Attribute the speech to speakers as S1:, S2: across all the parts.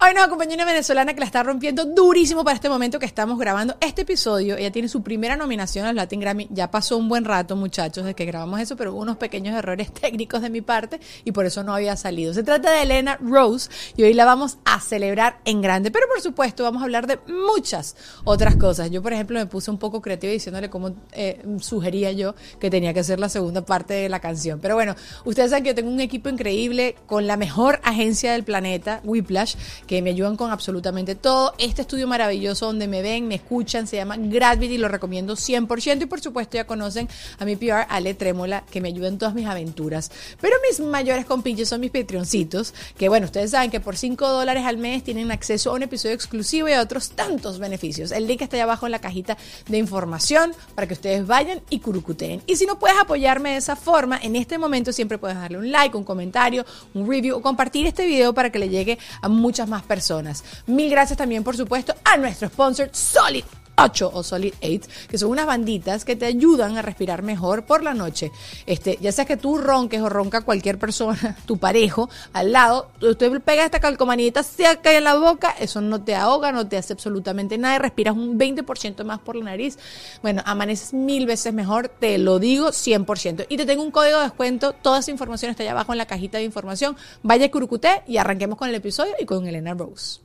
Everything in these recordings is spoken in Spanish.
S1: Hay una compañera venezolana que la está rompiendo durísimo para este momento que estamos grabando este episodio. Ella tiene su primera nominación al Latin Grammy. Ya pasó un buen rato, muchachos, de que grabamos eso, pero hubo unos pequeños errores técnicos de mi parte y por eso no había salido. Se trata de Elena Rose y hoy la vamos a celebrar en grande. Pero por supuesto, vamos a hablar de muchas otras cosas. Yo, por ejemplo, me puse un poco creativa diciéndole cómo eh, sugería yo que tenía que ser la segunda parte de la canción. Pero bueno, ustedes saben que yo tengo un equipo increíble con la mejor agencia del planeta, Whiplash que me ayudan con absolutamente todo. Este estudio maravilloso donde me ven, me escuchan, se llama Gravity, lo recomiendo 100% y por supuesto ya conocen a mi PR Ale Trémola que me ayuda en todas mis aventuras. Pero mis mayores compinches son mis Patreoncitos, que bueno, ustedes saben que por 5 dólares al mes tienen acceso a un episodio exclusivo y a otros tantos beneficios. El link está ahí abajo en la cajita de información para que ustedes vayan y curucuteen. Y si no puedes apoyarme de esa forma, en este momento siempre puedes darle un like, un comentario, un review o compartir este video para que le llegue a muchas más personas. Mil gracias también, por supuesto, a nuestro sponsor Solid 8 o Solid 8, que son unas banditas que te ayudan a respirar mejor por la noche. Este, ya sea que tú ronques o ronca cualquier persona, tu parejo, al lado, usted pega esta calcomanita acá en la boca, eso no te ahoga, no te hace absolutamente nada respiras un 20% más por la nariz. Bueno, amaneces mil veces mejor, te lo digo 100%. Y te tengo un código de descuento, toda esa información está allá abajo en la cajita de información. Vaya Curucuté y arranquemos con el episodio y con Elena Rose.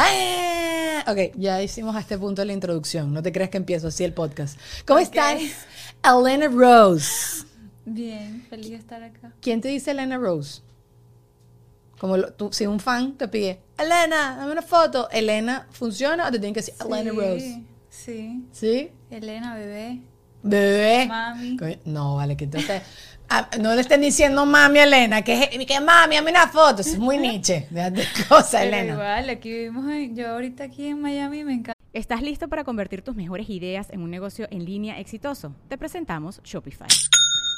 S1: Ajá. Ok, ya hicimos a este punto la introducción. No te creas que empiezo así el podcast. ¿Cómo estás? Elena Rose.
S2: Bien, feliz de estar acá.
S1: ¿Quién te dice Elena Rose? Como lo- tú, si un fan te pide, Elena, dame una foto. Elena, ¿funciona o te tienen que decir Elena Rose?
S2: Sí.
S1: ¿Sí?
S2: Elena, bebé.
S1: Bebé.
S2: Mami.
S1: No, vale, que entonces. Ah, no le estén diciendo mami a Elena, que, es- que mami, dame una foto. Eso es muy Nietzsche. Déjate cosa,
S2: Pero
S1: Elena.
S2: igual, aquí vivimos, yo ahorita aquí en Miami me encanta.
S3: ¿Estás listo para convertir tus mejores ideas en un negocio en línea exitoso? Te presentamos Shopify.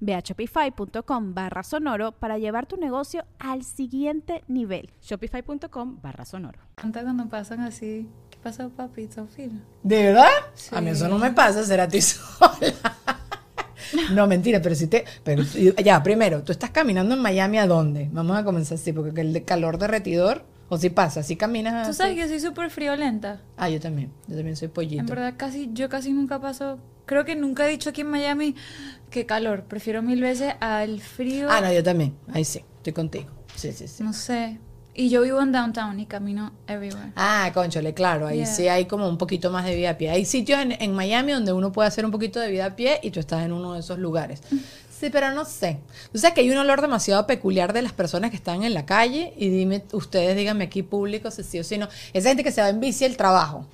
S4: Ve a shopify.com barra sonoro para llevar tu negocio al siguiente nivel.
S3: Shopify.com barra sonoro.
S2: Encanta cuando pasan así. ¿Qué pasó, papi? ¿Son finos?
S1: ¿De verdad?
S2: Sí.
S1: A mí eso no me pasa, será a ti sola. No, mentira, pero si te. Pero, ya, primero, tú estás caminando en Miami, ¿a dónde? Vamos a comenzar así, porque el calor derretidor, o si pasa, si caminas.
S2: Tú
S1: así.
S2: sabes que soy súper friolenta.
S1: Ah, yo también. Yo también soy pollito.
S2: En verdad, casi, yo casi nunca paso. Creo que nunca he dicho aquí en Miami que calor. Prefiero mil veces al frío.
S1: Ah, no, yo también. Ahí sí, estoy contigo. Sí, sí, sí.
S2: No sé. Y yo vivo en downtown y camino everywhere.
S1: Ah, conchole, claro, ahí
S2: Yeah.
S1: sí hay como un poquito más de vida a pie. Hay sitios en, en Miami donde uno puede hacer un poquito de vida a pie y tú estás en uno de esos lugares. Sí, pero no sé. Tú sabes que hay un olor demasiado peculiar de las personas que están en la calle y dime, ustedes díganme aquí público si sí o si no. Esa gente que se va en bici al trabajo,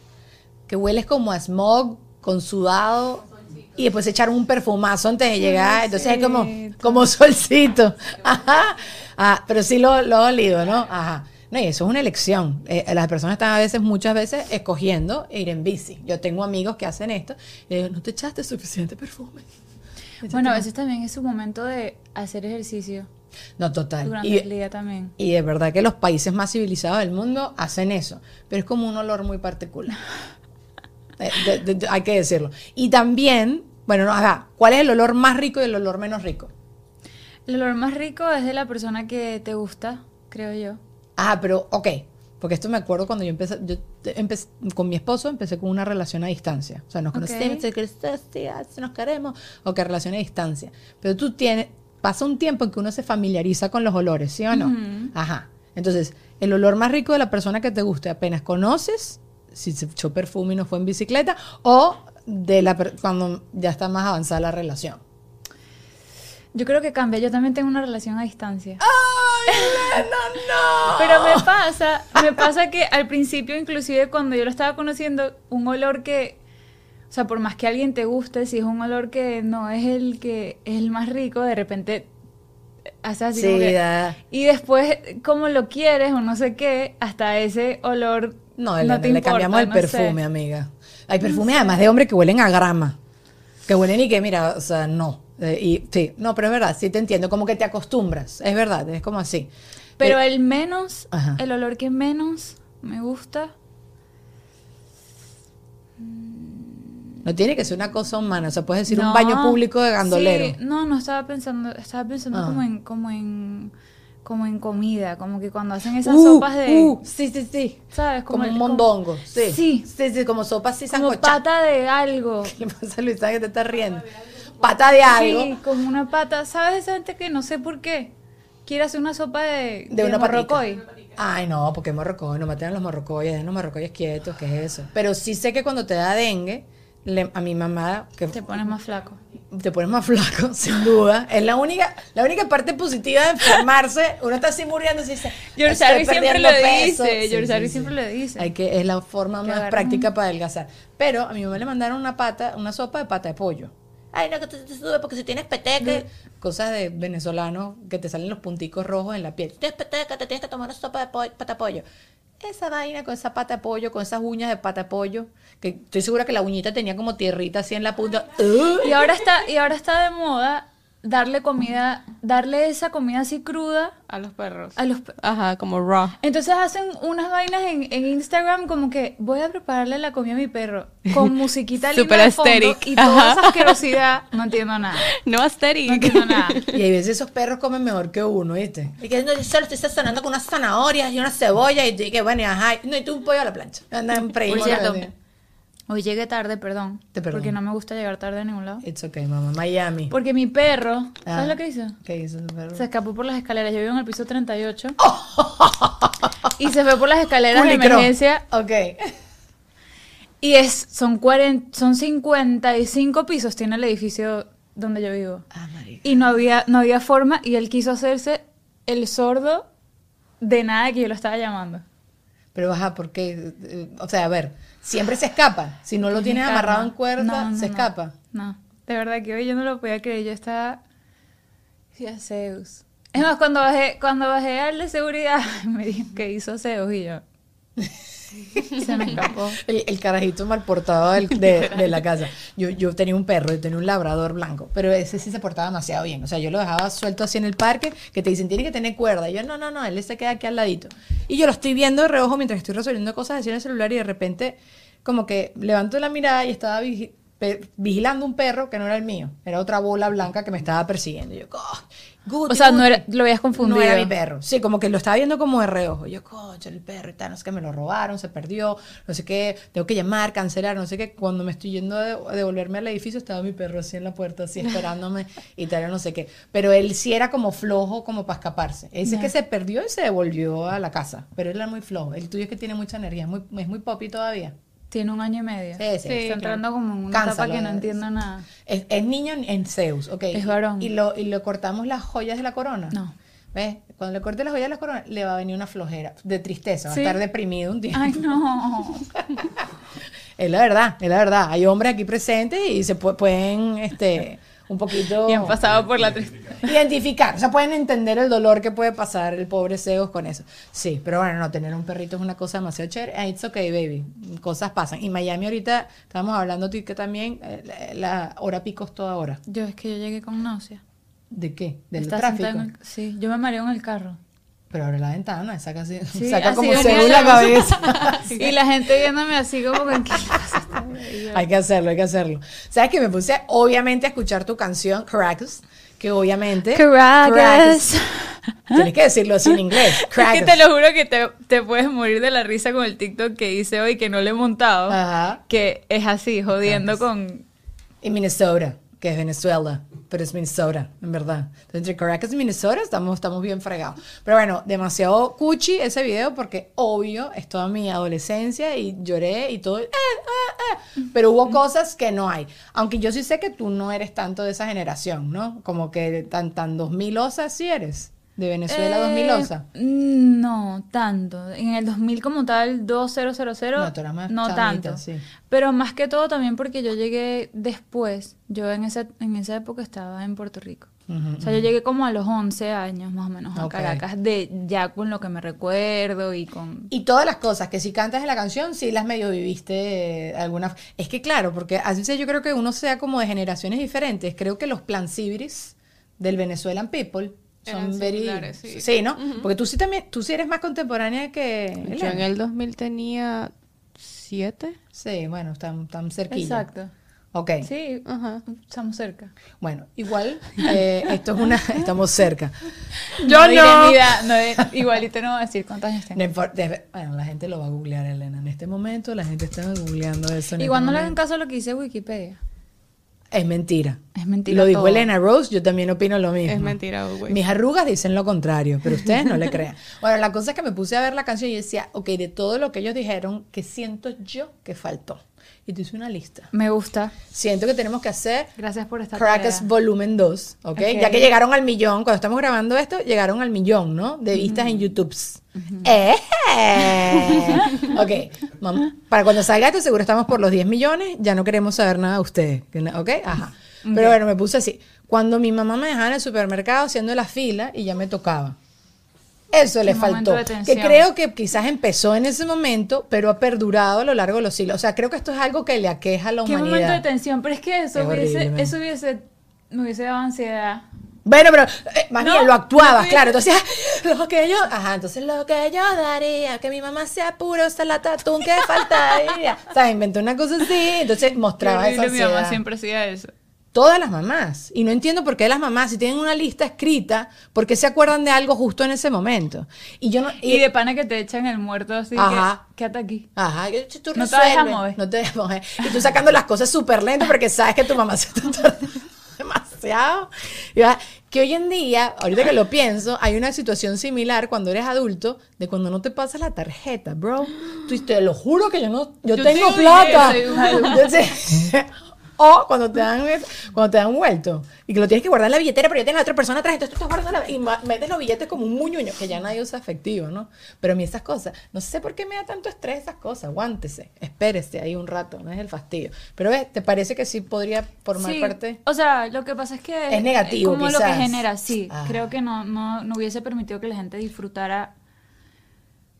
S1: que hueles como a smog, con sudado y después se echaron un perfumazo antes de llegar. Entonces es como,
S2: Solcito.
S1: como solcito. Ajá. Ah, pero sí lo, lo olido, ¿no? Ajá. No, y eso es una elección. Eh, las personas están a veces, muchas veces, escogiendo ir en bici. Yo tengo amigos que hacen esto y digo, no te echaste suficiente perfume.
S2: Bueno, a veces también es su momento de hacer ejercicio.
S1: No, total.
S2: Durante
S1: Y,
S2: el día también.
S1: y es verdad que los países más civilizados del mundo hacen eso, pero es como un olor muy particular. Eh, de- de- de- hay que decirlo. Y también, bueno, no, ajá, ¿cuál es el olor más rico y el olor menos rico?
S2: El olor más rico es de la persona que te gusta, creo yo.
S1: Ah, pero, ok. Porque esto me acuerdo cuando yo empecé, yo empecé con mi esposo, empecé con una relación a distancia. O sea, nos conocemos, sí, nos queremos, o que relación a distancia. Pero tú tienes, pasa un tiempo en que uno se familiariza con los olores, ¿sí o no?
S2: Ujú.
S1: Ajá. Entonces, el olor más rico de la persona que te guste apenas conoces, si se echó perfume y no fue en bicicleta, o de la cuando ya está más avanzada la relación.
S2: Yo creo que cambia. Yo también tengo una relación a distancia.
S1: ¡Ay, Elena, no!
S2: Pero me pasa, me pasa que al principio, inclusive cuando yo lo estaba conociendo, un olor que, o sea, por más que alguien te guste, si es un olor que no es el que es el más rico, de repente haces así como que- y después, como lo quieres o no sé qué, hasta ese olor
S1: No, Elena, le
S2: importa,
S1: cambiamos el
S2: no sé.
S1: perfume, amiga. Hay perfumes además de hombres que huelen a grama. Que huelen y que, mira, o sea, no. Eh, y sí, no, pero es verdad, sí te entiendo. Como que te acostumbras. Es verdad, es como así.
S2: Pero
S1: Eh,
S2: el menos,
S1: Ajá.
S2: el olor que menos me gusta,
S1: no tiene que ser una cosa humana. O sea, puedes decir un baño público de gandolero.
S2: Sí, no, no estaba pensando, estaba pensando
S1: Ah.
S2: como en, como en, como en comida, como que cuando hacen esas
S1: Uh,
S2: sopas de,
S1: uh, sí, sí, sí.
S2: ¿sabes?
S1: Como,
S2: el-
S1: un mondongo. Sí.
S2: Sí.
S1: Sí, sí, como sopa así
S2: como pata de algo.
S1: ¿Qué pasa, Luisa, que te estás riendo? Pata de algo.
S2: Sí, como una pata. ¿Sabes esa gente que no sé por qué quiere hacer una sopa de,
S1: De una patica.
S2: morrocoy?
S1: Ay, no, porque morrocoy, no maten a los morrocoyes, dejen los morrocoyes quietos, ¿qué es eso? Pero sí sé que cuando te da dengue, le- a mi mamá, que
S2: Te pones más flaco.
S1: Te pones más flaco, sin duda. Es la única, la única parte positiva de enfermarse. Uno está así muriendo y dice,
S2: George
S1: "Estoy
S2: Harry siempre lo
S1: peso".
S2: dice. George
S1: sí, sí.
S2: siempre lo dice.
S1: Hay que, es la forma más práctica para adelgazar. Pero a mi mamá le mandaron una pata, una sopa de pata de pollo. Ay, no, que te, te sube porque si tienes peteque. Cosas de venezolanos que te salen los punticos rojos en la piel. Tienes peteque, te tienes que tomar una sopa de pollo, pata de pollo. Esa vaina con esa pata de pollo, con esas uñas de pata de pollo, que estoy segura que la uñita tenía como tierrita así en la punta.
S2: Y ahora está, y ahora está de moda darle comida, darle esa comida así cruda
S3: A los perros.
S2: a los pe-
S3: Ajá, como raw.
S2: Entonces hacen unas vainas en, en Instagram como que voy a prepararle la comida a mi perro con musiquita linda
S3: Súper
S2: de fondo y toda
S3: Ajá.
S2: esa asquerosidad. No entiendo nada.
S3: No aesthetic.
S2: No entiendo nada.
S1: Y hay veces esos perros comen mejor que uno, ¿viste? Y que no, yo solo estoy sazonando con unas zanahorias y una cebolla y, que bueno, y ajá. No, y tú un pollo a la plancha. Andan
S2: Por cierto, Hoy llegué tarde, perdón.
S1: Te perdono.
S2: Porque no me gusta llegar tarde a ningún lado.
S1: It's okay, mamá. Miami.
S2: Porque mi perro,
S1: Ah.
S2: ¿sabes lo que hizo?
S1: ¿Qué hizo el perro?
S2: Se escapó por las escaleras. Yo vivo en el piso 38. y se fue por las escaleras de
S1: Culicró.
S2: emergencia.
S1: Ok.
S2: Y es, son, 40, son 55 pisos tiene el edificio donde yo vivo.
S1: Ah, marica.
S2: Y no había, no había forma. Y él quiso hacerse el sordo de nada que yo lo estaba llamando.
S1: Pero baja, porque, eh, o sea, a ver, siempre se escapa. Si no lo
S2: Es
S1: tienes amarrado en cuerda,
S2: No, no,
S1: se
S2: no.
S1: escapa.
S2: No, de verdad que hoy yo no lo podía creer. Yo estaba. Decía Zeus. Es más, cuando bajé, cuando bajé al de seguridad, me dijo que hizo Zeus y yo. Se me escapó.
S1: El, el carajito mal portado del- de, de la casa. Yo, yo tenía un perro, yo tenía un labrador blanco, pero ese sí se portaba demasiado bien. O sea, yo lo dejaba suelto así en el parque, que te dicen, tiene que tener cuerda. Y yo, no, no, no, él se queda aquí al ladito. Y yo lo estoy viendo de reojo mientras estoy resolviendo cosas así en el celular y de repente, como que levanto la mirada y estaba vigilando un perro que no era el mío. Era otra bola blanca que me estaba persiguiendo. Y yo, "Coño, Guti,
S2: O sea, no
S1: Guti".
S2: era, lo habías confundido.
S1: No era mi perro. Sí, como que lo estaba viendo como de reojo. Yo, coche, el perro y tal, no sé qué, me lo robaron, se perdió, no sé qué, tengo que llamar, cancelar, no sé qué. Cuando me estoy yendo a de- a devolverme al edificio, estaba mi perro así en la puerta, así esperándome y tal, no sé qué. Pero él sí era como flojo, como para escaparse. Él sí
S2: Ya.
S1: que se perdió y se devolvió a la casa. Pero él era muy flojo. El tuyo es que tiene mucha energía, es muy, es muy popi todavía.
S2: Tiene un año y medio.
S1: Sí, sí,
S2: Está
S1: claro.
S2: entrando como en una
S1: Cánsalo,
S2: etapa que no entiendo nada.
S1: Es, es niño en, en Zeus, ok.
S2: Es varón.
S1: Y lo, y lo cortamos las joyas de la corona.
S2: No.
S1: ¿Ves? Cuando le corte las joyas de la corona, le va a venir una flojera de tristeza, va
S2: Sí.
S1: a estar deprimido un tiempo.
S2: Ay, no.
S1: Es la verdad, es la verdad. Hay hombres aquí presentes y se pu- pueden, este, un poquito
S2: Y han pasado por la tristeza.
S1: identificar, o sea, pueden entender el dolor que puede pasar el pobre Zeus con eso. Sí, pero bueno, no, tener un perrito es una cosa demasiado chévere. Ah, It's okay, baby. Cosas pasan. Y Miami ahorita, estábamos hablando tú que también, eh, la, la hora pico es toda hora.
S2: Yo es que yo llegué con náusea.
S1: ¿De qué? Del
S2: Estaba
S1: tráfico.
S2: sentada en el- sí, yo me mareo en el carro.
S1: Pero abre la ventana, saca así,
S2: Sí,
S1: saca
S2: así
S1: como Zeus
S2: la
S1: la cabeza.
S2: Y la gente viéndome así como con
S1: Hay que hacerlo, hay que hacerlo. ¿Sabes que me puse obviamente a escuchar tu canción, Caracas? Que obviamente.
S2: Caracas.
S1: Tienes que decirlo así en inglés.
S2: Es que te lo juro que te, te puedes morir de la risa con el TikTok que hice hoy que no le he montado.
S1: Ajá.
S2: Que es así, jodiendo con...
S1: Y Minnesota, que es Venezuela, pero es Minnesota, en verdad. Entonces, entre Caracas y Minnesota estamos, estamos bien fregados. Pero bueno, demasiado cuchi ese video porque obvio es toda mi adolescencia y lloré y todo. eh, eh, eh. Pero hubo cosas que no hay. Aunque yo sí sé que tú no eres tanto de esa generación, ¿no? Como que tan, tan 2000 osa sí eres. De Venezuela
S2: Eh,
S1: 2000 osa.
S2: No, tanto. En el 2000 como tal, 2000,
S1: No, más
S2: no
S1: chamita,
S2: tanto.
S1: sí.
S2: Pero más que todo también porque yo llegué después. Yo en esa, en esa época estaba en Puerto Rico. O sea, yo llegué como a los 11 años más o menos a. Caracas, de ya con lo que me recuerdo y con...
S1: Y todas las cosas que si cantas en la canción, sí las medio viviste eh, alguna. Es que claro, porque así yo creo que uno sea como de generaciones diferentes. Creo que los plan civilis del Venezuelan People son very.
S5: similares, sí.
S1: ¿no? Porque tú sí también, tú sí eres más contemporánea que.
S5: Yo en
S1: Elena.
S5: el 2000 tenía siete.
S1: Sí, bueno, están, tan cerquilla.
S2: Exacto.
S1: Ok.
S2: Sí,
S5: Ajá.
S2: estamos cerca.
S1: Bueno, igual, eh, esto es una. Estamos cerca.
S2: no diré mi edad, no diré- igualito no voy a decir cuántos años tengo.
S1: No bueno, la gente lo va a googlear, Elena. En este momento la gente está googleando eso. en
S2: Igual
S1: este
S2: no le hagan
S1: momento.
S2: caso a lo que dice Wikipedia.
S1: Es mentira.
S2: Es mentira
S1: Lo dijo
S2: todo.
S1: Elena Rose, yo también opino lo mismo.
S5: Es mentira, güey.
S1: Mis arrugas dicen lo contrario, pero ustedes no le crean. Bueno, la cosa es que me puse a ver la canción y decía, ok, de todo lo que ellos dijeron, ¿qué siento yo que faltó? Y te hice una lista.
S2: Me gusta.
S1: Siento que tenemos que hacer
S2: Gracias por esta
S1: Caracas
S2: tarea.
S1: Volumen 2, ¿ok?
S2: Ok.
S1: Ya que llegaron al millón, cuando estamos grabando esto, llegaron al millón, ¿no? De vistas en YouTube. ¡Eh! ok, mam- para cuando salga esto seguro estamos por los 10 millones, ya no queremos saber nada de ustedes, ¿ok? Ajá. Pero bueno, me puse así. Cuando mi mamá me dejaba en el supermercado haciendo la fila y ya me tocaba. Eso le
S2: Qué
S1: faltó. Que creo que quizás empezó en ese momento, pero ha perdurado a lo largo de los siglos. O sea, creo que esto es algo que le aqueja a la
S2: Qué
S1: humanidad.
S2: momento de tensión, pero es que eso
S1: Es
S2: hubiese, eso hubiese, me hubiese dado ansiedad.
S1: Bueno, pero eh, más
S2: No,
S1: bien lo actuabas,
S2: no,
S1: claro. Entonces, lo que yo, ajá, entonces lo que yo daría, que mi mamá sea puro salata atún que faltaría. O sea, inventé una cosa así, entonces mostraba
S2: Qué
S1: esa
S2: horrible, mi mamá
S1: ansiedad.
S2: siempre hacía eso.
S1: Todas las mamás. Y no entiendo por qué las mamás, si tienen una lista escrita, ¿por qué se acuerdan de algo justo en ese momento? Y yo no.
S2: Y de pana que te echan el muerto así
S1: Ajá.
S2: que quédate aquí.
S1: Ajá, que tú
S2: No te dejas mover.
S1: No te dejas mover. Y tú sacando las cosas súper lento porque sabes que tu mamá se está tardando demasiado. Y va- Que hoy en día, ahorita que lo pienso, hay una situación similar cuando eres adulto de cuando no te pasas la tarjeta, bro. Tú te lo juro que yo no, yo,
S2: Yo
S1: tengo plata.
S2: dinero,
S1: Yo O cuando te dan cuando te dan vuelto y que lo tienes que guardar en la billetera, pero ya tienes la otra persona atrás, entonces tú estás guardando la, y metes los billetes como un muñuño, que ya nadie usa efectivo, ¿no? Pero a mí esas cosas, no sé por qué me da tanto estrés esas cosas, aguántese, espérese ahí un rato, no es el fastidio. Pero ves, ¿te parece que sí podría formar
S2: Sí,
S1: parte?
S2: O sea, lo que pasa es que
S1: Es negativo,
S2: como lo que genera, sí.
S1: Ah.
S2: Creo que no, no, no hubiese permitido que la gente disfrutara.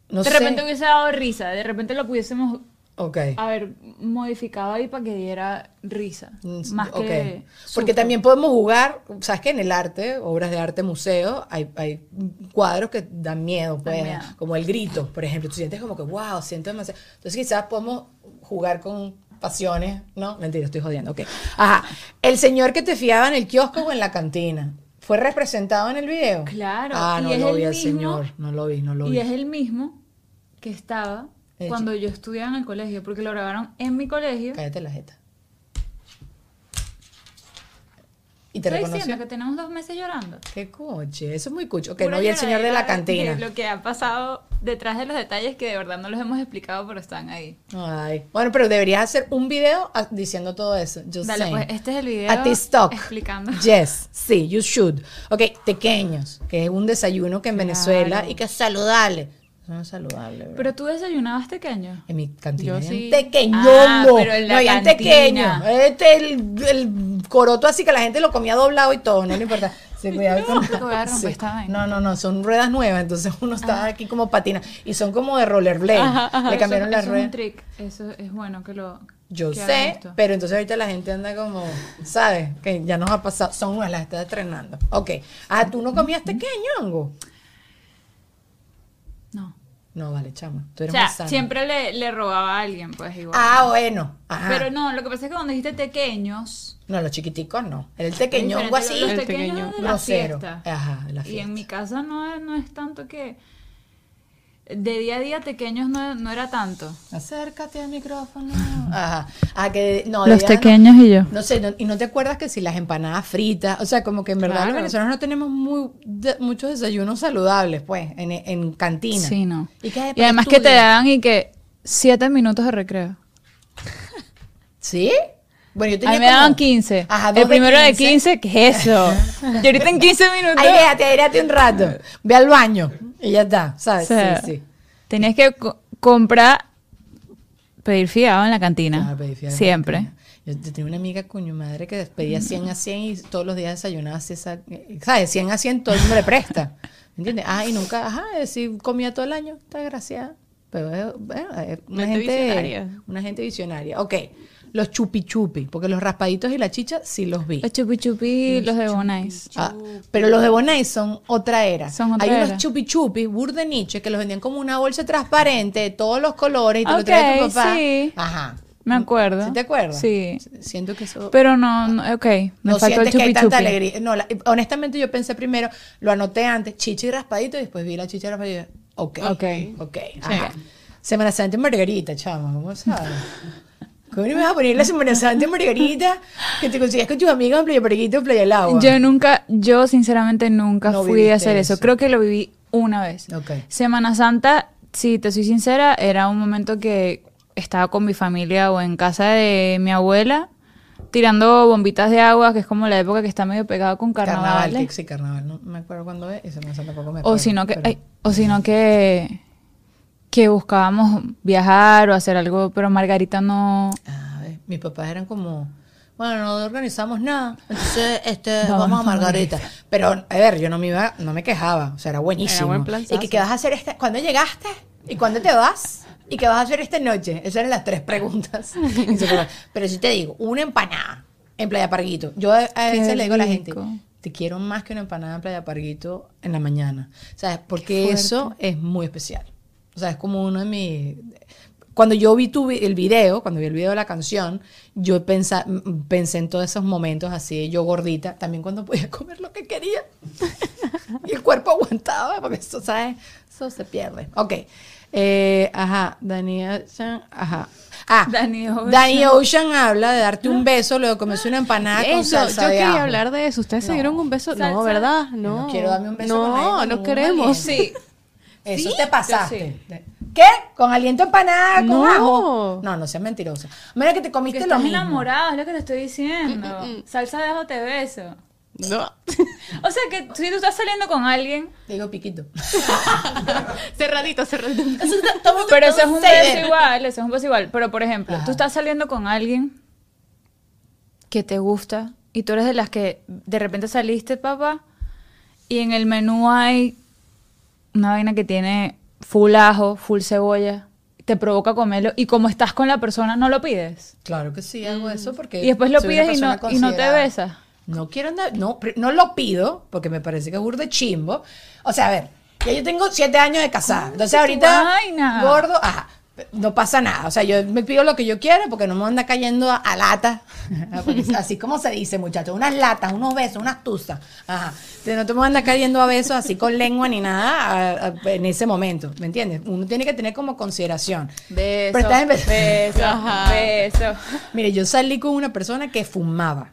S1: No
S2: de
S1: sé.
S2: repente hubiese dado risa, de repente lo pudiésemos
S1: Ok.
S2: haber modificado ahí para que diera risa.
S1: Mm,
S2: Más
S1: ok.
S2: que.
S1: Porque también podemos jugar, sabes que en el arte, obras de arte, museo, hay, hay cuadros que dan miedo, pues,
S2: miedo.
S1: como el grito, por ejemplo. Tú sientes como que, wow, siento demasiado. Entonces quizás podemos jugar con pasiones, ¿no? Mentira, estoy jodiendo, ok. Ajá. El señor que te fiaba en el kiosco o en la cantina, ¿fue representado en el video?
S2: Claro,
S1: Ah, no lo vi al señor, no lo vi, no lo vi.
S2: Y es el mismo que estaba. Cuando yo estudiaba en el colegio, porque lo grabaron en mi colegio.
S1: Cállate la jeta. ¿Y te
S2: Estoy diciendo que tenemos dos meses llorando.
S1: Qué coche, eso es muy cucho. Que
S2: Pura
S1: no vi el señor de la cantina.
S2: de lo que ha pasado detrás de los detalles que de verdad no los hemos explicado, pero están ahí.
S1: Ay. Bueno, pero deberías hacer un video diciendo todo eso. Just
S2: Dale,
S1: saying.
S2: pues este es el video
S1: A TikTok.
S2: explicando.
S1: Yes, sí, you should. Ok, tequeños, que es un desayuno que en Venezuela y que es saludable. Eso no es saludable, bro.
S2: Pero tú desayunabas pequeño.
S1: en mi cantina
S5: Yo sí.
S1: tequeñongo.
S2: Ah, pero en la
S1: no
S2: cantina.
S1: tequeños. Este el, el coroto así que la gente lo comía doblado y todo, no le importa. Se cuidaba con- Sí.
S2: esta vaina.
S1: No, no, no, son ruedas nuevas, entonces uno está aquí como patina y son como de rollerblade.
S2: Ajá, ajá,
S1: Le
S2: eso-
S1: cambiaron las
S2: eso es
S1: ruedas.
S2: un trick. Eso es bueno que lo.
S1: Yo sé, pero entonces ahorita la gente anda como, ¿sabes? Que ya nos ha pasado, son unas, las está entrenando. Ok. Ah, ¿tú no comías tequeñongo?
S2: No.
S1: No, vale, chama. Tú
S2: O
S1: eres
S2: sea,
S1: muy sana.
S2: siempre le, le robaba a alguien, pues igual.
S1: Ah, bueno. Ajá.
S2: Pero no, lo que pasa es que cuando dijiste tequeños.
S1: No, los chiquiticos no. El tequeñongo
S2: diferente,
S1: así.
S2: Los
S5: El
S2: pequeños
S5: tequeño
S2: de la
S1: grosero.
S2: fiesta.
S1: Ajá, de la
S2: Y
S1: fiesta.
S2: en mi casa no es, no es tanto que. De día a día, pequeños no, no era tanto.
S1: Acércate al micrófono. Ajá. Ah, que no.
S2: Los
S1: no.
S2: pequeños y yo.
S1: No sé, no- y no te acuerdas que si las empanadas fritas, o sea, como que en verdad
S5: Claro.
S1: los venezolanos no tenemos muy, de- muchos desayunos saludables, pues, en, en cantina.
S2: Sí, no.
S1: Y, que
S2: Y además que te daban y que siete minutos de recreo.
S1: ¿Sí? Bueno, yo
S2: A
S1: tenía
S2: mí me daban
S1: como-
S2: 15.
S1: Ajá, dos
S2: el primero de
S1: 15.
S2: 15, ¿qué es eso? y ahorita en 15 minutos.
S1: Airéate, airéate un rato. Ve al baño. Y ya está,
S2: o
S1: ¿sabes?
S2: sea,
S1: sí, sí.
S2: Tenías que co- comprar, pedir fiado en la cantina.
S1: Ah, pedí fiado en
S2: Siempre.
S1: cantina. Yo, yo tenía una amiga coño madre que pedía 100 a 100 y todos los días desayunaba esa, eh, ¿sabes? 100 a 100 todo el mundo le presta. ¿Entiendes? Ah, y nunca, ajá, es decir, comía todo el año, está desgraciada. Pero es, bueno, es una
S5: Mente
S1: gente
S5: visionaria.
S1: una gente visionaria. Ok, los chupi chupi, porque los raspaditos y la chicha sí los vi.
S2: Los chupi chupi, los de Bonais.
S1: Ah, pero los de Bonai son otra era.
S2: Son otra
S1: Hay
S2: era.
S1: unos chupi chupi, burde niche, que los vendían como una bolsa transparente de todos los colores y te lo
S2: Ok,
S1: trae tu papá.
S2: sí.
S1: Ajá.
S2: Me acuerdo.
S1: ¿Sí te acuerdas?
S2: Sí.
S1: Siento que eso...
S2: Pero no, no ok. Me
S1: no
S2: faltó el
S1: sientes que hay
S2: chupi
S1: tanta
S2: chupi.
S1: alegría. No, la- honestamente yo pensé primero, lo anoté antes, chicha y raspadito, y después vi la chicha y raspadito. Ok.
S2: Ok.
S1: Ok. ajá. Semana Santa Margarita, chama, ¿cómo sabes? ¿Cómo no me vas a poner la Semana Santa en Margarita que te consigues con tus amigos en Playa Margarita o Playa del Agua?
S2: Yo nunca, yo sinceramente nunca
S1: No
S2: fui a hacer eso.
S1: eso.
S2: Creo que lo viví una vez.
S1: Ok.
S2: Semana Santa, si te soy sincera, era un momento que estaba con mi familia o en casa de mi abuela tirando bombitas de agua, que es como la época que está medio pegada con
S1: Carnaval,
S2: carnaval.
S1: que- sí, carnaval, no me acuerdo cuándo es, Semana Santa tampoco me
S2: O
S1: acuerdo.
S2: sino que,
S1: pero-
S2: ay, o sino que que buscábamos viajar o hacer algo, pero Margarita no.
S1: A ver, mis papás eran como, bueno, no organizamos nada, entonces este,
S2: Vamos
S1: vamos a Margarita. Pero, a ver, yo no me iba, no me quejaba, o sea, era buenísimo.
S5: Era buen
S1: y que, ¿qué vas a hacer esta, ¿cuándo llegaste? ¿Y cuándo te vas? ¿Y qué vas a hacer esta noche? Esas eran las tres preguntas. Pero si te digo, una empanada en Playa Parguito. Yo a, a
S2: Qué
S1: veces le digo a la gente, te quiero más que una empanada en Playa Parguito en la mañana. ¿Sabes? Porque eso es muy especial. O sea, es como uno de mis... cuando yo vi tu, vi- el video, cuando vi el video de la canción, yo pensa- pensé en todos esos momentos así, yo gordita, también cuando podía comer lo que quería. y el cuerpo aguantaba, porque eso, ¿sabes? Eso se pierde. Ok. Eh, ajá, Daniel, ajá. Ah,
S2: Danny Ocean.
S1: Danny Ocean habla de darte un beso, luego comerse una empanada con
S5: Eso,
S1: salsa
S5: yo
S1: de
S5: quería
S1: ajo.
S5: hablar de eso. ¿Ustedes se dieron un beso?
S2: Salsa.
S5: No, ¿verdad? No.
S1: no quiero darme un beso con
S5: No,
S1: con
S5: no queremos.
S2: Sí.
S1: Eso
S2: ¿Sí?
S1: te pasaste.
S2: Sí.
S1: ¿Qué? ¿Con aliento empanada con
S5: No.
S1: ajo? No, no seas mentirosa. Mira que te
S2: Que
S1: comiste lo
S2: estás
S1: mismo.
S2: es lo que te estoy diciendo. Salsa de ajo te beso.
S5: No.
S2: O sea que si tú estás saliendo con alguien,
S1: Digo piquito.
S5: cerradito, cerradito.
S2: pero eso es un beso igual, eso es un beso igual. Pero por ejemplo, tú estás saliendo con alguien que te gusta y tú eres de las que de repente saliste, papá, y en el menú hay una vaina que tiene full ajo, full cebolla, te provoca comerlo y como estás con la persona no lo pides.
S1: Claro que sí, hago eso porque.
S2: Y después lo pides y no,
S1: persona
S2: y no te besas.
S1: No quiero andar, no, no lo pido porque me parece que es burde chimbo. O sea, a ver, ya yo tengo siete años de casada. Entonces ahorita,
S2: vaina.
S1: gordo, ajá, no pasa nada. O sea, yo me pido lo que yo quiero porque no me anda cayendo a, a lata. Así como se dice, muchachos, unas latas, unos besos, unas tuzas. Ajá. Entonces, no te me anda cayendo a besos así con lengua ni nada a- a- en ese momento. ¿Me entiendes? Uno tiene que tener como consideración.
S2: Beso,
S1: Pero estás en-
S2: beso,
S5: Ajá.
S2: beso.
S1: Mire, yo salí con una persona que fumaba.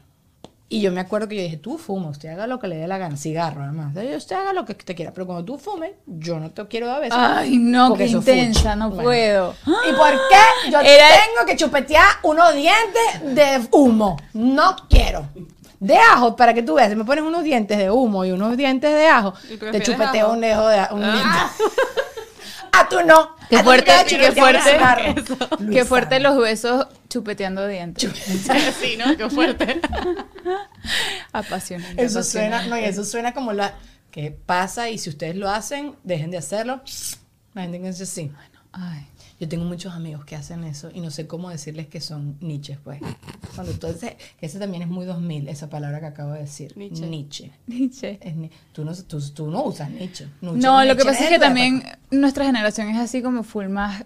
S1: Y yo me acuerdo que yo dije, tú fuma, usted haga lo que le dé la gana, cigarro además. O sea, Usted haga lo que te quiera, pero cuando tú fumes, yo no te quiero dar besos.
S2: Ay, no, qué intensa, no
S1: Bueno.
S2: puedo.
S1: ¿Y por qué yo
S2: Era-
S1: tengo que chupetear unos dientes de humo? No quiero. De ajo, para que tú veas, si me pones unos dientes de humo y unos dientes de ajo,
S5: ¿Y tú
S1: te chupeteo
S5: ajo?
S1: un dejo de un diente. Ah, tú no.
S2: Qué
S1: A te
S2: fuerte, qué fuerte, qué fuerte los besos chupeteando dientes.
S5: sí, ¿no? Qué fuerte.
S2: Apasionante.
S1: Eso suena, no, y eso suena como la que pasa y si ustedes lo hacen, dejen de hacerlo. La gente dice sí.
S2: Ay.
S1: Yo tengo muchos amigos que hacen eso y no sé cómo decirles que son niches, pues. Cuando tú dices, que ese también es muy 2000, esa palabra que acabo de decir.
S5: Nietzsche.
S1: Nietzsche.
S2: Nietzsche.
S1: Es tú, no, tú, tú no usas Nietzsche.
S2: No, lo que pasa es que
S1: época.
S2: también nuestra generación es así como full más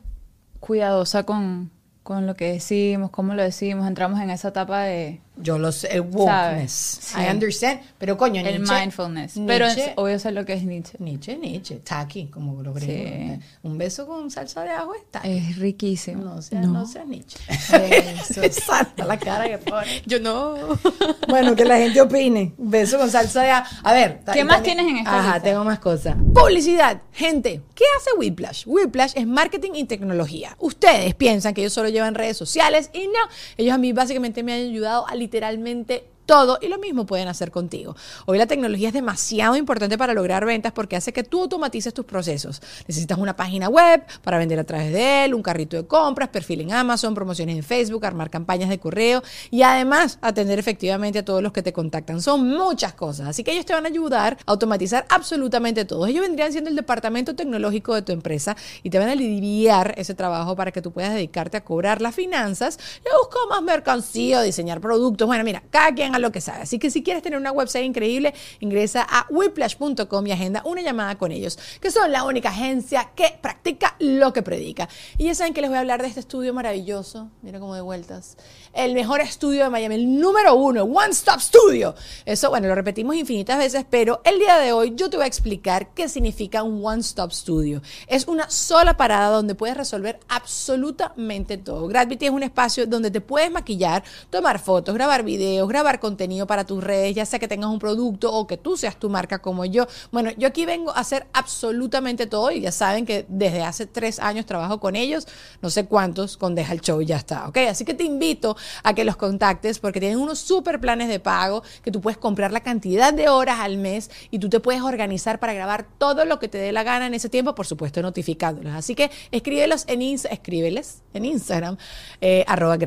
S2: cuidadosa con, con lo que decimos, cómo lo decimos. Entramos en esa etapa de
S1: Yo lo sé, el wokeness.
S2: Sí.
S1: I understand. Pero coño,
S2: el
S1: Nietzsche.
S2: mindfulness. Pero
S1: Nietzsche-
S2: es obvio sé lo que es Nietzsche.
S1: Nietzsche, Nietzsche. Tacky, como los
S2: Sí.
S1: gringos. Eh, Un beso con salsa de ajo es tacky.
S2: Es riquísimo.
S1: No seas, no. seas Nietzsche.
S2: Eso.
S1: Exacto, la cara que pone.
S5: Yo no.
S1: Bueno, que la gente opine. Beso con salsa de ajo. A ver.
S2: ¿Qué más
S1: también-
S2: tienes en esta
S1: Ajá,
S2: lista?
S1: tengo más cosas. Publicidad. Gente, ¿qué hace Whiplash? Whiplash es marketing y tecnología. Ustedes piensan que ellos solo llevan redes sociales y no. Ellos a mí básicamente me han ayudado a literalmente todo y lo mismo pueden hacer contigo. Hoy la tecnología es demasiado importante para lograr ventas porque hace que tú automatices tus procesos. Necesitas una página web para vender a través de él, un carrito de compras, perfil en Amazon, promociones en Facebook, armar campañas de correo y además atender efectivamente a todos los que te contactan. Son muchas cosas, así que ellos te van a ayudar a automatizar absolutamente todo. Ellos vendrían siendo el departamento tecnológico de tu empresa y te van a aliviar ese trabajo para que tú puedas dedicarte a cobrar las finanzas y a buscar más mercancía, diseñar productos. Bueno, mira, cada quien lo que sabe. Así que si quieres tener una website increíble, ingresa a whiplash.com y agenda una llamada con ellos, que son la única agencia que practica lo que predica. Y ya saben que les voy a hablar de este estudio maravilloso. Mira cómo de vueltas. El mejor estudio de Miami, el número uno, One Stop Studio. Eso, bueno, lo repetimos infinitas veces, pero el día de hoy yo te voy a explicar qué significa un One Stop Studio. Es una sola parada donde puedes resolver absolutamente todo. Gravity es un espacio donde te puedes maquillar, tomar fotos, grabar videos, grabar contenido para tus redes, ya sea que tengas un producto o que tú seas tu marca como yo. Bueno, yo aquí vengo a hacer absolutamente todo y ya saben que desde hace tres años trabajo con ellos, no sé cuántos, con Deja el Show y ya está, ¿ok? Así que te invito a que los contactes porque tienen unos super planes de pago que tú puedes comprar la cantidad de horas al mes y tú te puedes organizar para grabar todo lo que te dé la gana en ese tiempo, por supuesto notificándolos. Así que escríbelos en, escríbeles en Instagram, eh, arroba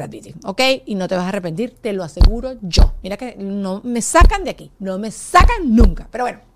S1: ¿ok? Y no te vas a arrepentir, te lo aseguro yo. Mira que no me sacan de aquí, no me sacan nunca. Pero bueno.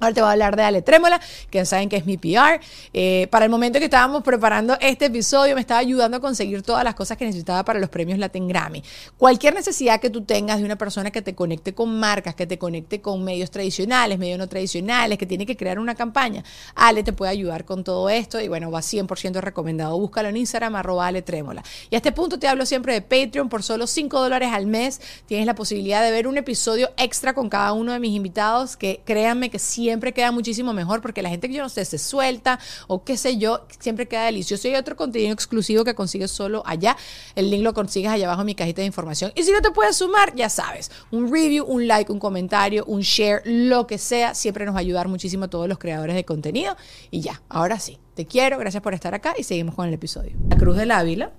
S1: Ahora te voy a hablar de Ale Trémola, que saben que es mi PR. Eh, para el momento que estábamos preparando este episodio, me estaba ayudando a conseguir todas las cosas que necesitaba para los premios Latin Grammy. Cualquier necesidad que tú tengas de una persona que te conecte con marcas, que te conecte con medios tradicionales, medios no tradicionales, que tiene que crear una campaña, Ale te puede ayudar con todo esto. Y bueno, va 100% recomendado. Búscalo en Instagram, arroba Ale Trémola. Y a este punto te hablo siempre de Patreon. Por solo 5 dólares al mes tienes la posibilidad de ver un episodio extra con cada uno de mis invitados, que créanme que siempre queda muchísimo mejor porque la gente que yo no sé se suelta o qué sé yo, siempre queda delicioso. Y hay otro contenido exclusivo que consigues solo allá. El link lo consigues allá abajo en mi cajita de información. Y si no te puedes sumar, ya sabes, un review, un like, un comentario, un share, lo que sea, siempre nos va a ayudar muchísimo a todos los creadores de contenido. Y ya, ahora sí, te quiero, gracias por estar acá y seguimos con el episodio. La Cruz del Ávila.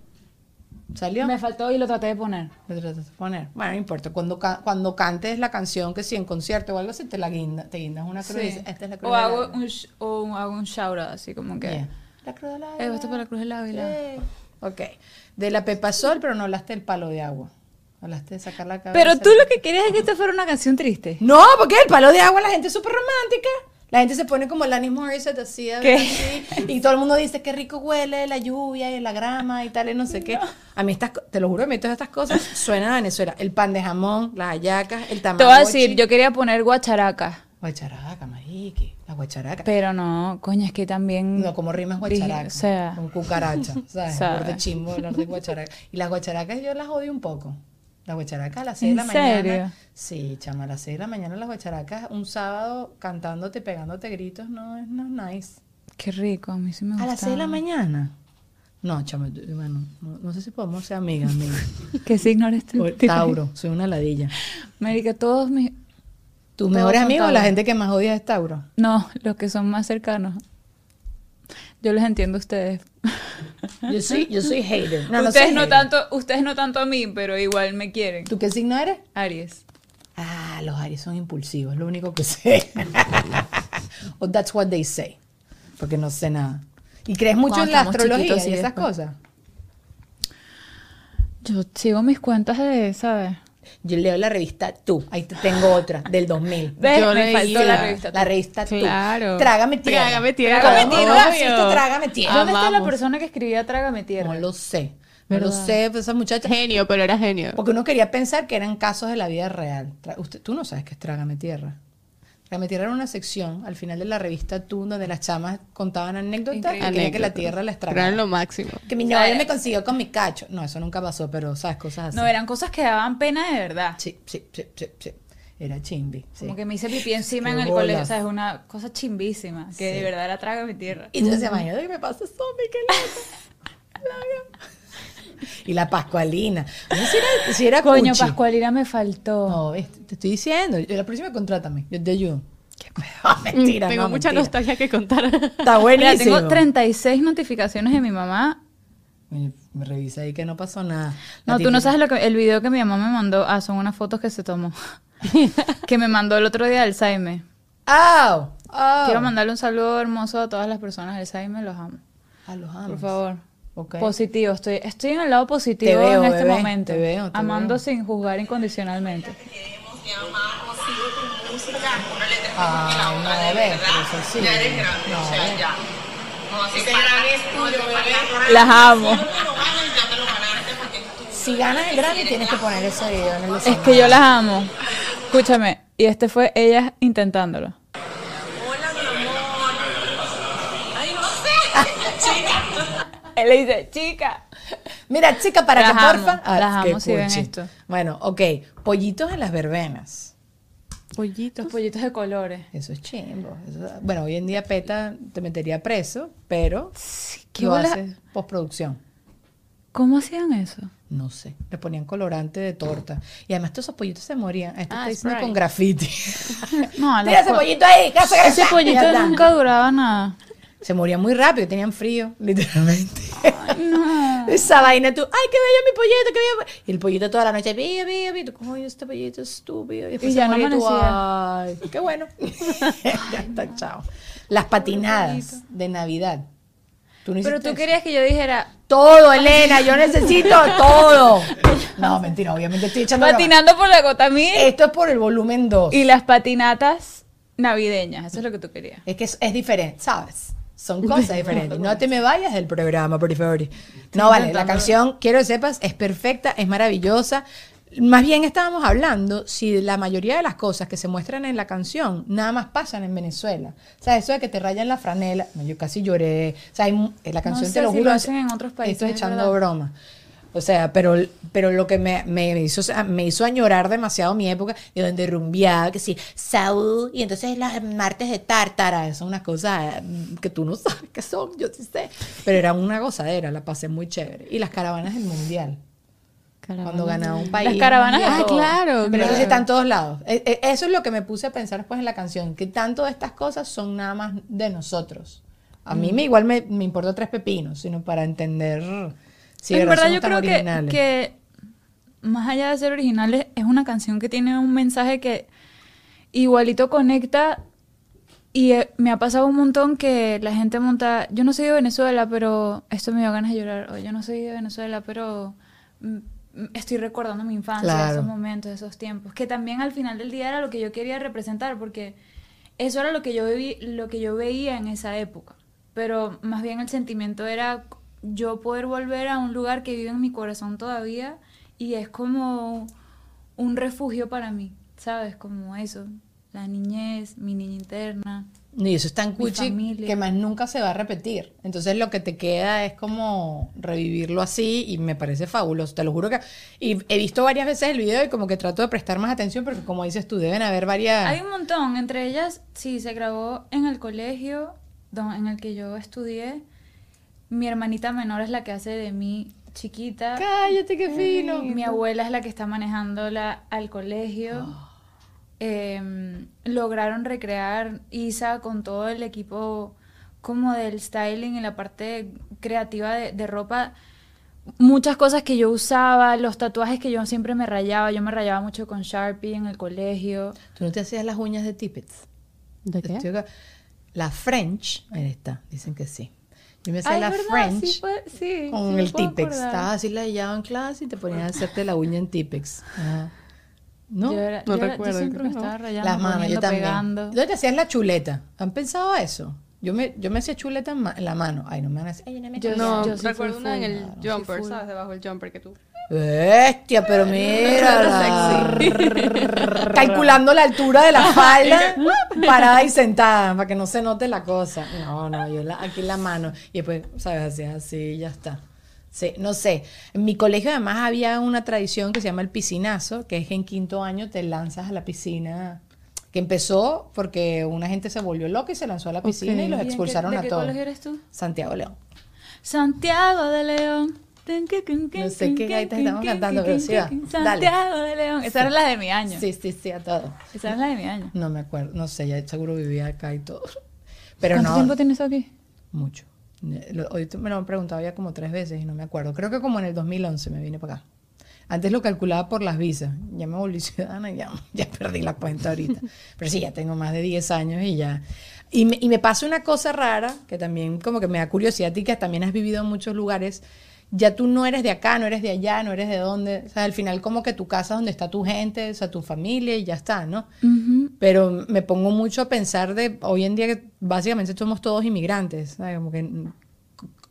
S1: ¿Salió?
S2: Me faltó y lo traté de poner.
S1: Lo tratas de poner. Bueno, no importa. Cuando, ca- cuando cantes la canción que si en concierto o algo así, te la guinda, te guindas una cruz. y dices, Esta es la cruz
S2: O hago
S1: Ávila".
S2: un, o hago un shout out, así como que.
S1: Yeah. La cruz del Ávila.
S2: Eh, esto es para la Cruz del Ávila.
S1: Sí. Ok. De la Pepa Sol, pero no hablaste del palo de agua. Hablaste de sacar la cabeza.
S2: Pero tú lo que querías es que esto fuera una canción triste.
S1: No, porque el palo de agua la gente es súper romántica. La gente se pone como Alanis Morissette así, a-
S2: ¿Qué?
S1: así, y todo el mundo dice qué rico huele la lluvia y la grama y tal y no sé qué. A mí estas, te lo juro, a mí todas estas cosas suenan a Venezuela. El pan de jamón, las hallacas, el
S2: Te voy a decir, yo quería poner guacharaca.
S1: Guacharaca, mariqui, la guacharaca.
S2: Pero no, coño, es que también.
S1: No, como rimas guacharaca.
S2: O sea.
S1: Con cucaracha, ¿sabes?
S2: Sabe.
S1: Hablar de chimbo, hablar de guacharaca. Y las guacharacas yo las odio un poco. Las guacharacas a las 6 de
S2: ¿En
S1: la mañana.
S2: serio?
S1: Sí, chama, a las 6 de la mañana las guacharacas, un sábado cantándote, pegándote gritos, no es no nice.
S2: Qué rico, a mí sí me gusta.
S1: A las 6 de la mañana. No, chama, bueno, no, no sé si podemos ser amigas, amigas.
S2: ¿Qué signo eres tú?
S1: O- Tauro, soy una ladilla.
S2: América, todos mis.
S1: ¿Tus mejores amigos o la gente que más odia es Tauro?
S2: No, los que son más cercanos. Yo les entiendo a ustedes.
S1: Yo soy, yo soy hater. No,
S2: ustedes no
S1: hater.
S2: tanto, ustedes no tanto a mí, pero igual me quieren.
S1: ¿Tú qué signo eres?
S2: Aries.
S1: Ah, los Aries son impulsivos, lo único que sé. o that's what they say. Porque no sé nada. ¿Y crees mucho
S2: Cuando
S1: en la astrología y esas
S2: después.
S1: cosas?
S2: Yo sigo mis cuentas de, ¿sabes?
S1: Yo leo la revista Tú. Ahí te tengo otra, del 2000.
S2: ¿Ves?
S5: Yo
S2: me faltó
S5: la-
S2: revista.
S1: La revista Tú.
S5: Claro.
S1: Trágame tierra.
S5: Trágame tierra.
S1: Trágame tierra. Esto trágame tierra.
S2: ¿Dónde está la persona que escribía Trágame Tierra?
S1: No lo sé. No lo sé, pues esa muchacha.
S5: Genio, pero era genio.
S1: Porque uno quería pensar que eran casos de la vida real. Usted, tú no sabes qué es Trágame Tierra. Trágame Tierra era una sección al final de la revista Tú donde las chamas contaban anécdotas y querían que la tierra les
S5: Pero
S1: tragara.
S5: Eran lo máximo.
S1: Que mi novio me consiguió con mi cacho. No, eso nunca pasó, pero sabes, cosas así.
S2: No, eran cosas que daban pena de verdad.
S1: Sí, sí, sí, sí, sí. Era chimbi. sí.
S2: Como que me hice pipí encima en el colegio. O sea, es una cosa chimbísima. Que de verdad era Trágame Tierra.
S1: Y decía, imagínate que me pasa zombie, qué loco. Loco. Y la Pascualina. No sé si era, si era
S2: Coño,
S1: cuchi.
S2: Pascualina me faltó.
S1: No, ves, te estoy diciendo. La próxima contrátame. Yo te ayudo. mentira,
S5: Tengo
S1: no,
S5: mucha
S1: mentira.
S5: nostalgia que contar.
S1: Está
S2: Mira,
S1: buenísimo.
S2: tengo 36 notificaciones de mi mamá.
S1: Me, me revisa ahí que no pasó nada.
S2: No,
S1: La
S2: tú no sabes lo que el video que mi mamá me mandó. Ah, son unas fotos que se tomó. que me mandó el otro día Alzheimer.
S1: ¡Au! ¡Au!
S2: Quiero mandarle un saludo hermoso a todas las personas del Alzheimer, los amo.
S1: A los amos.
S2: Por favor. Positivo, estoy, estoy en el lado positivo
S1: Te veo,
S2: en este
S1: bebé,
S2: momento.
S1: te veo, te
S2: amando
S1: veo.
S2: sin juzgar incondicionalmente.
S1: Ah, no, ves, pero eso sí. No, ves.
S2: Las amo.
S1: Si ganas el Grammy, tienes que poner ese video en el
S2: Es que yo las amo. Escúchame, y este fue ellas intentándolo. Él le dice, chica.
S1: Mira, chica, para
S2: Las
S1: que
S2: amo,
S1: porfa. Ah,
S2: las
S1: qué
S2: amo si ven
S1: cuchi.
S2: esto.
S1: Bueno, ok. Pollitos en las verbenas.
S5: Pollitos.
S2: Los pollitos de colores.
S1: Eso es chimbo. Eso- bueno, hoy en día PETA te metería preso, pero
S2: ¿qué
S1: lo
S2: bola-
S1: hace postproducción.
S2: ¿Cómo hacían eso?
S1: No sé. Le ponían colorante de torta. Y además todos esos pollitos se morían. Esto
S5: Ah,
S1: está diciendo con graffiti.
S2: No,
S1: Tira ese
S2: po-
S1: pollito ahí,
S2: Ese pollito nunca duraba nada.
S1: Se morían muy rápido, tenían frío, literalmente.
S2: No.
S1: Esa vaina, tú, ay, qué bello mi pollito, qué bello. Y el pollito toda la noche, pío, pío, pío. Tú, ¿Cómo este pollito estúpido? Y, después
S2: Y ya no
S1: moría tú, ay, qué bueno. ya está, chao. Las patinadas de Navidad. Tú no
S2: Pero tú
S1: eso?
S2: querías que yo dijera,
S1: Todo, Elena, yo necesito todo. No, mentira, obviamente estoy echando
S2: patinando por la gota mil.
S1: Esto es por el volumen 2.
S2: Y las patinatas navideñas, eso es lo que tú querías.
S1: Es que es, es diferente, ¿sabes? Son cosas diferentes. No te me vayas del programa, por favor. No, vale, la canción, quiero que sepas, es perfecta, es maravillosa. Más bien estábamos hablando si la mayoría de las cosas que se muestran en la canción nada más pasan en Venezuela. O sea, eso de que te rayan la franela, no, yo casi lloré. O sea, hay en la canción
S2: sé
S1: te lo
S2: si
S1: juro.
S2: lo hacen en otros países,
S1: Estoy
S2: es
S1: echando broma. O sea, pero, pero lo que me, me hizo me hizo añorar demasiado mi época de donde rumbeaba, que sí, Saúl, y entonces las martes de tártara, eso es una cosa mm, que tú no sabes qué son, yo sí sé. Pero era una gozadera, la pasé muy chévere. Y las caravanas del mundial, cuando ganaba un país.
S2: Las caravanas de
S5: Ah, claro.
S1: Pero
S5: claro.
S1: sí está en todos lados. E- e- Eso es lo que me puse a pensar después en la canción, que tanto de estas cosas son nada más de nosotros. A
S2: Mm.
S1: mí me igual me, me importa tres pepinos, sino para entender de
S2: en
S1: verdad
S2: yo creo que, que más allá de ser originales, es una canción que tiene un mensaje que igualito conecta y eh, me ha pasado un montón que la gente monta, yo no soy de Venezuela, pero esto me dio ganas de llorar, o yo no soy de Venezuela, pero mm, mm, estoy recordando mi infancia,
S1: Claro.
S2: esos momentos, esos tiempos, que también al final del día era lo que yo quería representar, porque eso era lo que yo viví, lo que yo veía en esa época. Pero más bien el sentimiento era yo poder volver a un lugar que vive en mi corazón todavía y es como un refugio para mí, ¿sabes? Como eso, la niñez, mi niña interna.
S1: Y eso es tan cuchi que más nunca se va a repetir. Entonces lo que te queda es como revivirlo así y me parece fabuloso. Te lo juro que... Y he visto varias veces el video y como que trato de prestar más atención porque como dices tú, deben haber varias...
S2: Hay un montón, entre ellas, sí, se grabó en el colegio en el que yo estudié. Mi hermanita menor es la que hace de mí chiquita.
S1: Cállate, qué fino.
S2: Mi abuela es la que está manejándola al colegio.
S1: Ah.
S2: Em, lograron recrear Isa con todo el equipo como del styling y la parte creativa de, de ropa. Muchas cosas que yo usaba, los tatuajes que yo siempre me rayaba. Yo me rayaba mucho con Sharpie en el colegio.
S1: ¿Tú no te hacías las uñas de Tippets?
S5: ¿De qué?
S1: La French, ahí está, dicen que sí. Yo me hacía
S2: Ay,
S1: la
S2: ¿verdad?
S1: French
S2: Sí, fue- sí, sí
S1: con
S2: me
S1: el Tipex. Estabas así la en clase y te ponías a hacerte la uña en Tipex. Ajá. ¿No?
S2: Yo, era-
S5: No
S2: yo era- yo
S5: recuerdo,
S2: siempre me estaba rayando,
S1: Las manos, yo también.
S2: pegando.
S1: ¿Dónde te hacías la chuleta? ¿Han pensado eso? Yo me, yo me hacía chuleta en, ma- en la mano. Ay, no me van a hacer. Ay, no me
S2: Yo-
S5: No,
S2: yo sí
S5: recuerdo una en el jumper. ¿sabes? Debajo del jumper que tú.
S1: Bestia, pero mira. Calculando la altura de la falda, parada y sentada, para que no se note la cosa. No, no, yo la- aquí en la mano. Y después, ¿sabes? Así, así, ya está. Sí, no sé. En mi colegio además había una tradición que se llama el piscinazo, que es que en quinto año te lanzas a la piscina. Que empezó porque una gente se volvió loca y se lanzó a la piscina y los
S2: ¿Y en qué-
S1: expulsaron
S2: ¿De
S1: a
S2: qué
S1: todos.
S2: colegio eres tú?
S1: Santiago León.
S2: Santiago de León.
S1: No sé qué gaita estamos cantando, pero sí va. Dale.
S2: Santiago de León. Esa era la de mi año.
S1: Sí, sí, sí, a todo.
S2: Esa era la de mi año.
S1: No me acuerdo, no sé, ya seguro vivía acá y todo. Pero
S2: ¿Cuánto
S1: no,
S2: tiempo tienes aquí?
S1: mucho. Eh, Hoy me lo han preguntado ya como tres veces y no me acuerdo. Creo que como en el 2011 me vine para acá. Antes lo calculaba por las visas. Ya me volví ciudadana y ya, ya perdí la cuenta ahorita. Pero sí, ya tengo más de 10 años y ya. Y me, y me pasa una cosa rara, que también como que me da curiosidad a ti, que también has vivido en muchos lugares. Ya tú no eres de acá, no eres de allá, no eres de dónde. O sea, al final como que tu casa es donde está tu gente, o sea, tu familia y ya está, ¿no? Pero me pongo mucho a pensar de hoy en día que básicamente somos todos inmigrantes, ¿sabes? Como que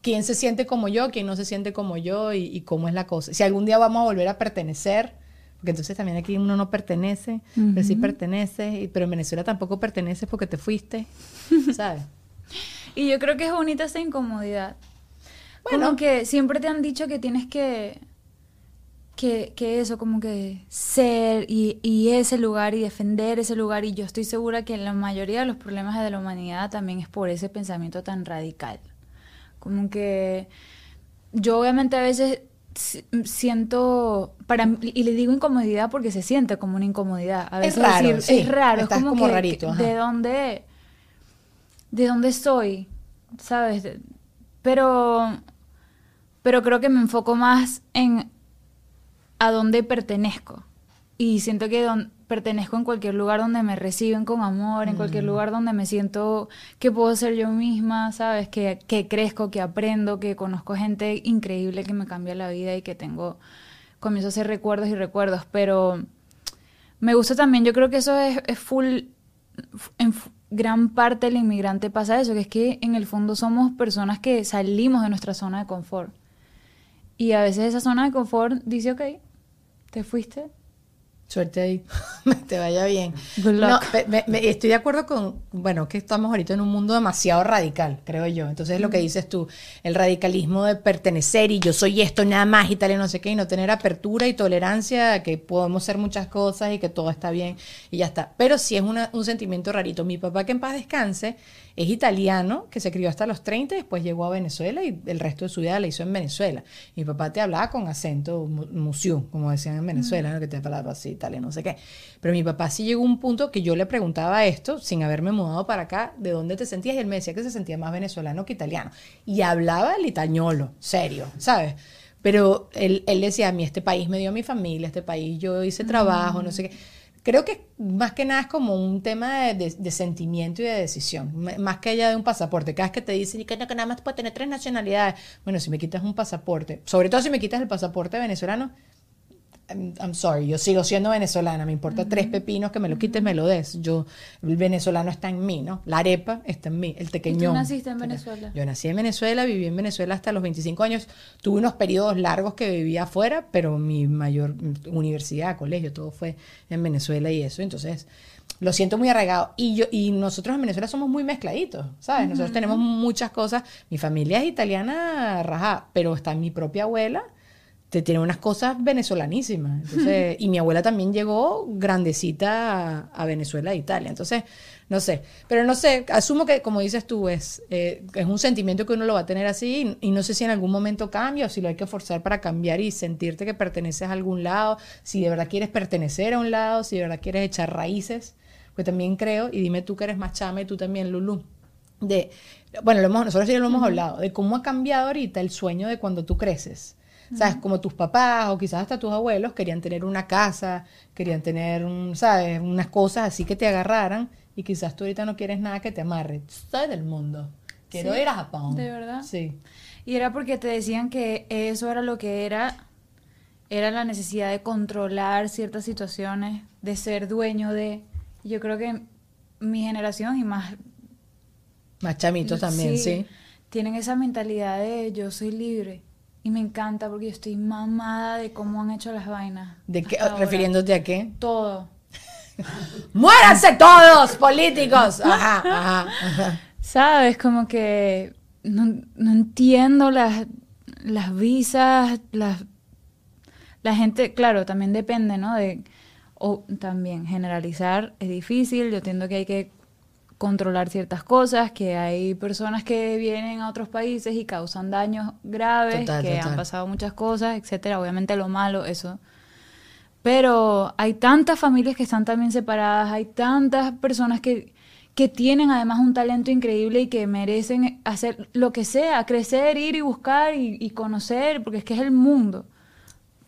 S1: quién se siente como yo, quién no se siente como yo y, y cómo es la cosa. Si algún día vamos a volver a pertenecer, porque entonces también aquí uno no pertenece, pero sí pertenece, y- pero en Venezuela tampoco perteneces porque te fuiste, ¿sabes?
S2: Y yo creo que es bonita esa incomodidad.
S1: Bueno.
S2: Como que siempre te han dicho que tienes que, que, que eso, como que ser y, y ese lugar y defender ese lugar. Y yo estoy segura que la mayoría de los problemas de la humanidad también es por ese pensamiento tan radical. Como que yo obviamente a veces si- siento, para y le digo incomodidad porque se siente como una incomodidad. A
S1: Es
S2: veces
S1: raro,
S2: decir,
S1: sí,
S2: es raro, es como,
S1: como
S2: que-
S1: rarito,
S2: de dónde, de dónde soy, ¿sabes? Pero, pero creo que me enfoco más en a dónde pertenezco. Y siento que don- pertenezco en cualquier lugar donde me reciben con amor, en cualquier lugar donde me siento que puedo ser yo misma, ¿sabes? Que, que crezco, que aprendo, que conozco gente increíble que me cambia la vida y que tengo, comienzo a hacer recuerdos y recuerdos. Pero me gusta también, yo creo que eso es, es full en gran parte del inmigrante pasa eso, que es que en el fondo somos personas que salimos de nuestra zona de confort. Y a veces esa zona de confort dice, ok, te fuiste.
S1: Suerte ahí. te vaya bien.
S2: Good luck.
S1: No, me- me- estoy de acuerdo con, bueno, que estamos ahorita en un mundo demasiado radical, creo yo. Entonces, lo que dices tú, el radicalismo de pertenecer y yo soy esto nada más y tal y no sé qué, y no tener apertura y tolerancia que podemos ser muchas cosas y que todo está bien y ya está. Pero sí es una- un sentimiento rarito. Mi papá, que en paz descanse, es italiano, que se crió hasta los 30, después llegó a Venezuela y el resto de su vida la hizo en Venezuela. Mi papá te hablaba con acento mu- musiú, como decían en Venezuela, ¿no? que te hablaba así, tal y no sé qué. Pero mi papá sí llegó a un punto que yo le preguntaba esto, sin haberme mudado para acá, ¿de dónde te sentías? Y él me decía que se sentía más venezolano que italiano. Y hablaba el serio, ¿sabes? Pero él, él decía, a mí este país me dio a mi familia, este país yo hice trabajo, no sé qué. Creo que más que nada es como un tema de, de- sentimiento y de decisión, más que allá de un pasaporte. Cada vez que te dicen "Y que, no, que nada más puedes tener tres nacionalidades, bueno, si me quitas un pasaporte, sobre todo si me quitas el pasaporte venezolano, I'm, I'm sorry, yo sigo siendo venezolana, me importa tres pepinos que me lo quites, me lo des. Yo, el venezolano está en mí, ¿no? La arepa está en mí, el tequeñón.
S2: naciste en Venezuela?
S1: Yo nací en Venezuela, viví en Venezuela hasta los 25 años. Tuve unos periodos largos que vivía afuera, pero mi mayor universidad, colegio, todo fue en Venezuela y eso. Entonces, lo siento muy arraigado. Y yo y nosotros en Venezuela somos muy mezcladitos, ¿sabes? Nosotros tenemos muchas cosas. Mi familia es italiana rajá, pero está mi propia abuela te tiene unas cosas venezolanísimas. Entonces, y mi abuela también llegó grandecita a, a Venezuela e Italia. Entonces, no sé. Pero no sé, asumo que, como dices tú, es, eh, es un sentimiento que uno lo va a tener así y, y no sé si en algún momento cambia o si lo hay que forzar para cambiar y sentirte que perteneces a algún lado, si de verdad quieres pertenecer a un lado, si de verdad quieres echar raíces. Pues también creo, y dime tú que eres más chama y tú también, Lulu, de, bueno, lo hemos, nosotros ya lo hemos hablado, de cómo ha cambiado ahorita el sueño de cuando tú creces. ¿Sabes? Como tus papás o quizás hasta tus abuelos querían tener una casa, querían tener, un, ¿sabes? Unas cosas así que te agarraran y quizás tú ahorita no quieres nada que te amarre. Soy del mundo. Quiero
S2: Sí,
S1: ir a Japón.
S2: ¿de verdad?
S1: Sí.
S2: Y era porque te decían que eso era lo que era, era la necesidad de controlar ciertas situaciones, de ser dueño de... Yo creo que mi generación y más...
S1: Más chamitos también, sí.
S2: Tienen esa mentalidad de yo soy libre. Y me encanta porque yo estoy mamada de cómo han hecho las vainas.
S1: ¿De qué?
S2: ahora.
S1: ¿Refiriéndote a qué?
S2: Todo.
S1: ¡Muéranse todos, políticos! Ajá, ajá, ajá.
S2: ¿Sabes? Como que no, no entiendo las, las visas, las... La gente, claro, también depende, ¿no? De, o también generalizar es difícil, yo entiendo que hay que controlar ciertas cosas, que hay personas que vienen a otros países y causan daños graves,
S1: Total,
S2: que
S1: total.
S2: han pasado muchas cosas, etcétera. Obviamente lo malo, eso. Pero hay tantas familias que están también separadas, hay tantas personas que, que tienen además un talento increíble y que merecen hacer lo que sea, crecer, ir y buscar y, y conocer, porque es que es el mundo.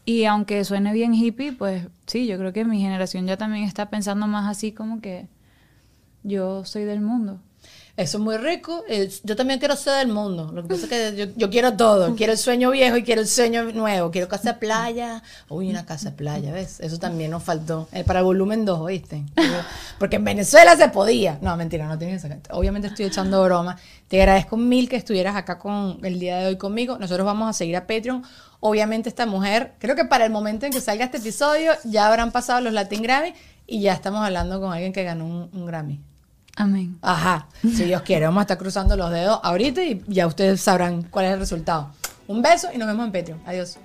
S2: Y aunque suene bien hippie, pues sí, yo creo que mi generación ya también está pensando más así como que yo soy del mundo.
S1: Eso es muy rico. Yo también quiero ser del mundo. Lo que pasa es que yo, quiero todo. Quiero el sueño viejo y quiero el sueño nuevo. Quiero casa de playa. Uy, una casa de playa, ¿ves? Eso también nos faltó. Eh, para el volumen 2, ¿oíste? Porque en Venezuela se podía. No, mentira, no tienes que sacar. Obviamente estoy echando broma. Te agradezco mil que estuvieras acá con el día de hoy conmigo. Nosotros vamos a seguir a Patreon. Obviamente esta mujer, creo que para el momento en que salga este episodio ya habrán pasado los Latin Grammy y ya estamos hablando con alguien que ganó un Grammy.
S2: Amén.
S1: Ajá, si Dios quiere, vamos a estar cruzando los dedos ahorita y ya ustedes sabrán cuál es el resultado. Un beso y nos vemos en Patreon. Adiós.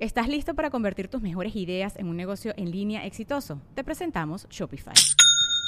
S3: ¿Estás listo para convertir tus mejores ideas en un negocio en línea exitoso? Te presentamos Shopify.